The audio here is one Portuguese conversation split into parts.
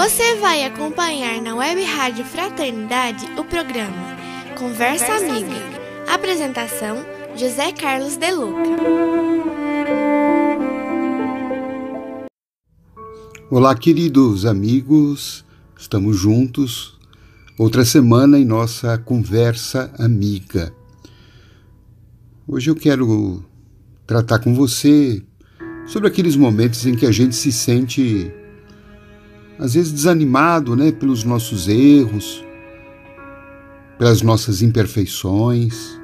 Você vai acompanhar na Web Rádio Fraternidade o programa Conversa, Conversa Amiga. Amiga. Apresentação: José Carlos De Luca. Olá, queridos amigos, estamos juntos. Outra semana em nossa Conversa Amiga. Hoje eu quero tratar com você sobre aqueles momentos em que a gente se sente às vezes desanimado, né, pelos nossos erros, pelas nossas imperfeições.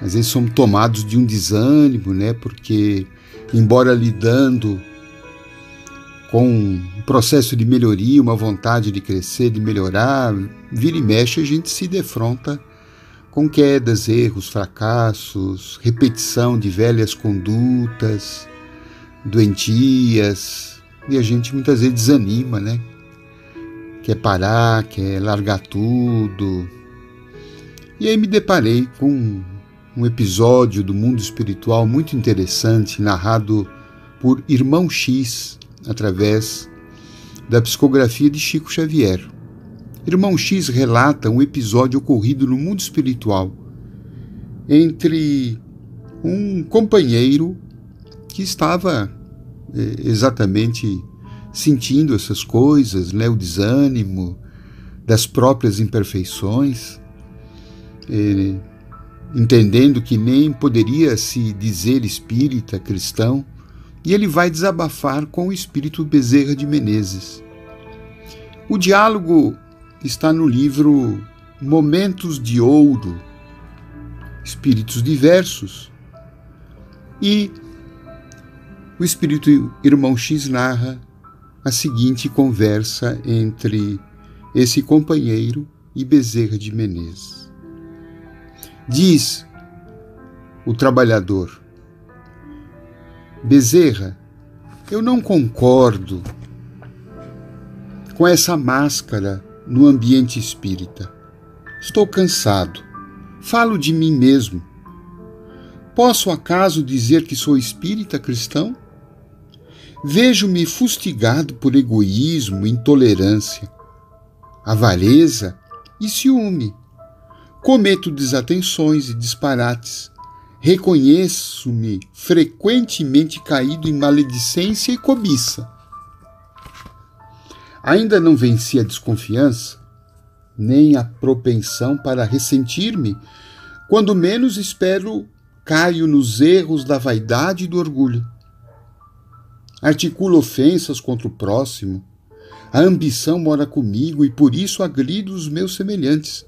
Às vezes somos tomados de um desânimo, né, porque embora lidando com um processo de melhoria, uma vontade de crescer, de melhorar, vira e mexe a gente se defronta com quedas, erros, fracassos, repetição de velhas condutas, doentias, e a gente muitas vezes desanima, né? Quer parar, quer largar tudo. E aí me deparei com um episódio do mundo espiritual muito interessante, narrado por Irmão X, através da psicografia de Chico Xavier. Irmão X relata um episódio ocorrido no mundo espiritual entre um companheiro que estava exatamente sentindo essas coisas, né, o desânimo das próprias imperfeições, é, entendendo que nem poderia se dizer espírita cristão, e ele vai desabafar com o espírito Bezerra de Menezes. O diálogo está no livro Momentos de Ouro, Espíritos Diversos, e o espírito irmão X narra a seguinte conversa entre esse companheiro e Bezerra de Menezes. Diz o trabalhador: Bezerra, eu não concordo com essa máscara no ambiente espírita. Estou cansado. Falo de mim mesmo. Posso acaso dizer que sou espírita cristão? Vejo-me fustigado por egoísmo, intolerância, avareza e ciúme. Cometo desatenções e disparates. Reconheço-me frequentemente caído em maledicência e cobiça. Ainda não venci a desconfiança, nem a propensão para ressentir-me, quando menos espero, caio nos erros da vaidade e do orgulho articulo ofensas contra o próximo. A ambição mora comigo e por isso agrido os meus semelhantes,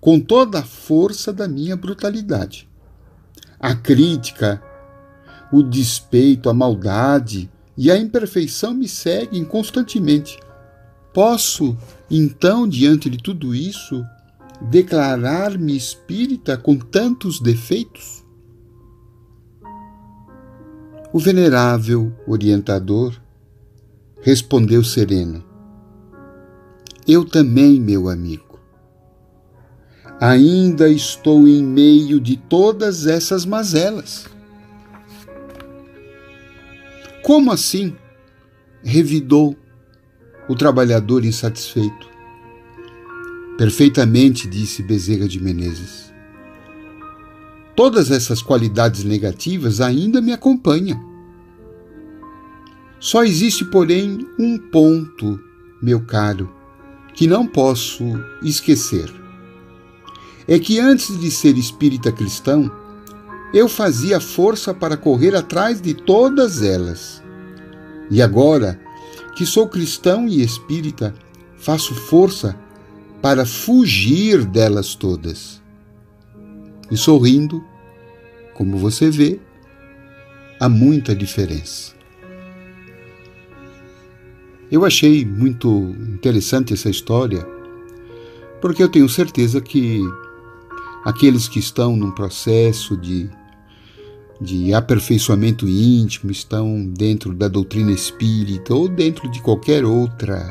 com toda a força da minha brutalidade. A crítica, o despeito, a maldade e a imperfeição me seguem constantemente. Posso, então, diante de tudo isso, declarar-me espírita com tantos defeitos? O venerável orientador respondeu sereno: Eu também, meu amigo. Ainda estou em meio de todas essas mazelas. Como assim? revidou o trabalhador insatisfeito. Perfeitamente, disse Bezerra de Menezes. Todas essas qualidades negativas ainda me acompanham. Só existe, porém, um ponto, meu caro, que não posso esquecer. É que antes de ser espírita cristão, eu fazia força para correr atrás de todas elas. E agora, que sou cristão e espírita, faço força para fugir delas todas. E sorrindo, como você vê, há muita diferença. Eu achei muito interessante essa história, porque eu tenho certeza que aqueles que estão num processo de, de aperfeiçoamento íntimo, estão dentro da doutrina espírita ou dentro de qualquer outra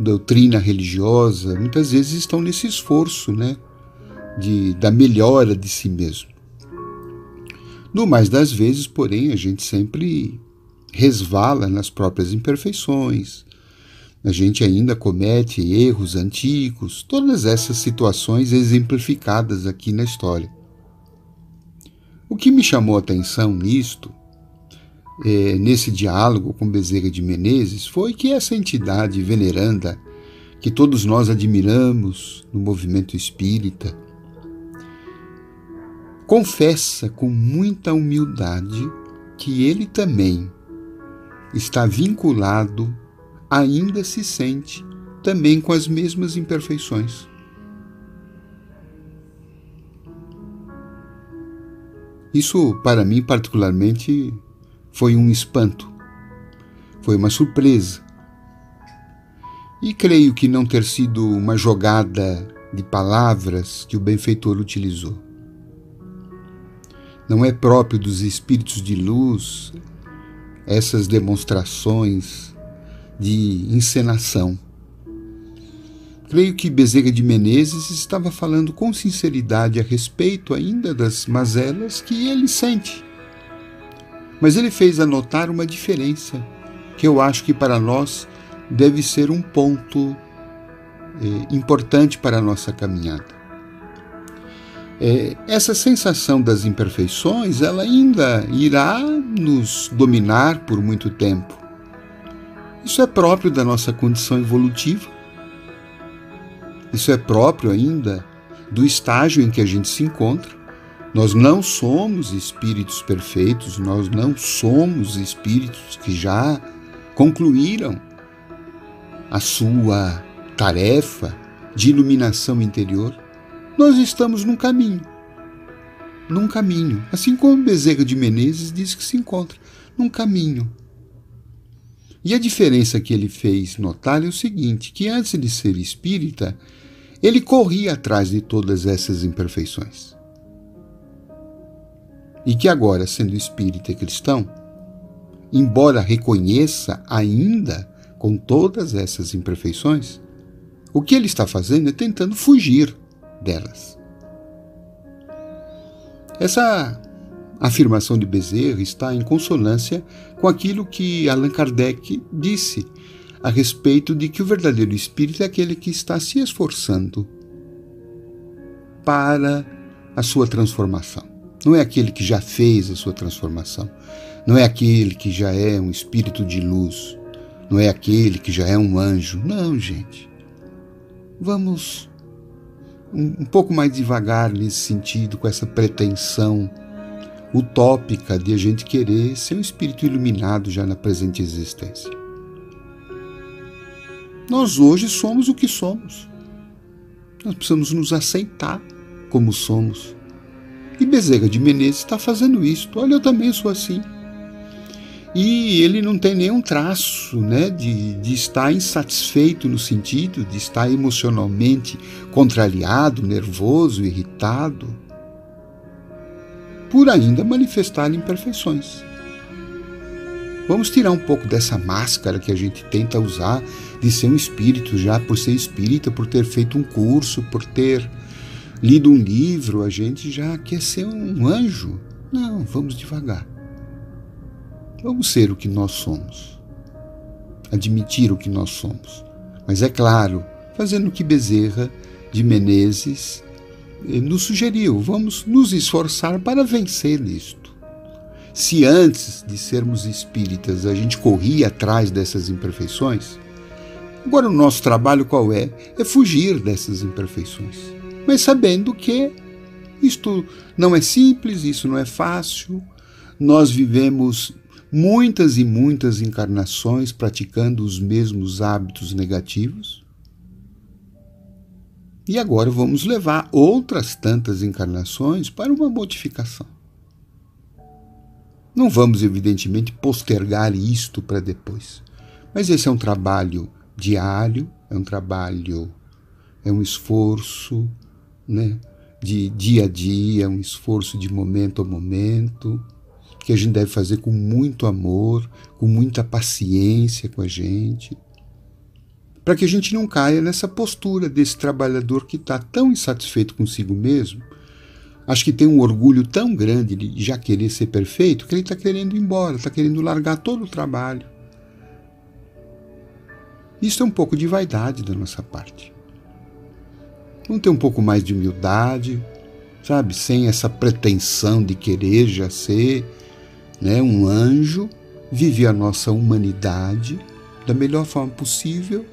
doutrina religiosa, muitas vezes estão nesse esforço, né? De, da melhora de si mesmo. No mais das vezes, porém, a gente sempre resvala nas próprias imperfeições, A gente ainda comete erros antigos, todas essas situações exemplificadas aqui na história. O que me chamou a atenção nisto, é, nesse diálogo com Bezerra de Menezes, foi que essa entidade veneranda, que todos nós admiramos no movimento espírita, confessa com muita humildade que ele também está vinculado, ainda se sente também com as mesmas imperfeições. Isso, para mim, particularmente, foi um espanto, foi uma surpresa. E creio que não ter sido uma jogada de palavras que o benfeitor utilizou. Não é próprio dos espíritos de luz essas demonstrações de encenação. Creio que Bezerra de Menezes estava falando com sinceridade a respeito ainda das mazelas que ele sente. Mas ele fez anotar uma diferença que eu acho que para nós deve ser um ponto eh, importante para a nossa caminhada. É, essa sensação das imperfeições, ela ainda irá nos dominar por muito tempo. Isso é próprio da nossa condição evolutiva. Isso é próprio ainda do estágio em que a gente se encontra. Nós não somos espíritos perfeitos, nós não somos espíritos que já concluíram a sua tarefa de iluminação interior nós estamos num caminho. Num caminho. Assim como Bezerra de Menezes diz que se encontra. Num caminho. E a diferença que ele fez notar é o seguinte: que antes de ser espírita, ele corria atrás de todas essas imperfeições. E que agora, sendo espírita e cristão, embora reconheça ainda com todas essas imperfeições, o que ele está fazendo é tentando fugir delas. Essa afirmação de Bezerra está em consonância com aquilo que Allan Kardec disse a respeito de que o verdadeiro espírito é aquele que está se esforçando para a sua transformação. Não é aquele que já fez a sua transformação. Não é aquele que já é um espírito de luz. Não é aquele que já é um anjo. Não, gente. Vamos um, um pouco mais devagar nesse sentido, com essa pretensão utópica de a gente querer ser um espírito iluminado já na presente existência. Nós hoje somos o que somos. Nós precisamos nos aceitar como somos. E Bezerra de Menezes está fazendo isso. Olha, eu também sou assim e ele não tem nenhum traço né, de, de estar insatisfeito no sentido de estar emocionalmente contrariado, nervoso, irritado, por ainda manifestar imperfeições. Vamos tirar um pouco dessa máscara que a gente tenta usar de ser um espírito, já por ser espírita, por ter feito um curso, por ter lido um livro, a gente já quer ser um anjo. Não, vamos devagar. Vamos ser o que nós somos. Admitir o que nós somos. Mas é claro, fazendo o que Bezerra de Menezes eh, nos sugeriu, vamos nos esforçar para vencer nisto. Se antes de sermos espíritas a gente corria atrás dessas imperfeições, agora o nosso trabalho qual é? É fugir dessas imperfeições. Mas sabendo que isto não é simples, isso não é fácil, nós vivemos muitas e muitas encarnações praticando os mesmos hábitos negativos. E agora vamos levar outras tantas encarnações para uma modificação. Não vamos, evidentemente, postergar isto para depois. Mas esse é um trabalho diário, é um trabalho, é um esforço né, de dia a dia, um esforço de momento a momento que a gente deve fazer com muito amor, com muita paciência com a gente, para que a gente não caia nessa postura desse trabalhador que está tão insatisfeito consigo mesmo, acho que tem um orgulho tão grande de já querer ser perfeito, que ele está querendo ir embora, está querendo largar todo o trabalho. Isso é um pouco de vaidade da nossa parte. Vamos ter um pouco mais de humildade, sabe? Sem essa pretensão de querer já ser né, um anjo, viver a nossa humanidade da melhor forma possível,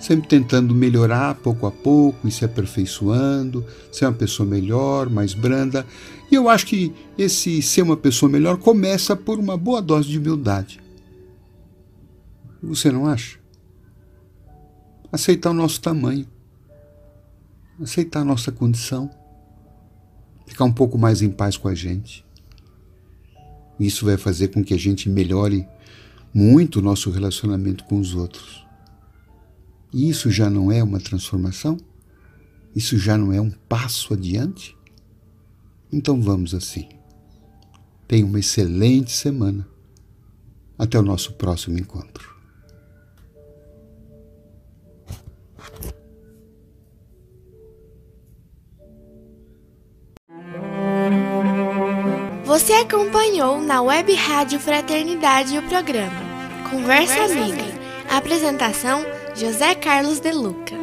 sempre tentando melhorar pouco a pouco e se aperfeiçoando, ser uma pessoa melhor, mais branda. E eu acho que esse ser uma pessoa melhor começa por uma boa dose de humildade. Você não acha? Aceitar o nosso tamanho, aceitar a nossa condição, ficar um pouco mais em paz com a gente. Isso vai fazer com que a gente melhore muito o nosso relacionamento com os outros. E isso já não é uma transformação? Isso já não é um passo adiante? Então vamos assim. Tenha uma excelente semana. Até o nosso próximo encontro. Você acompanhou na Web Rádio Fraternidade o programa Conversa Amiga. Apresentação José Carlos De Luca.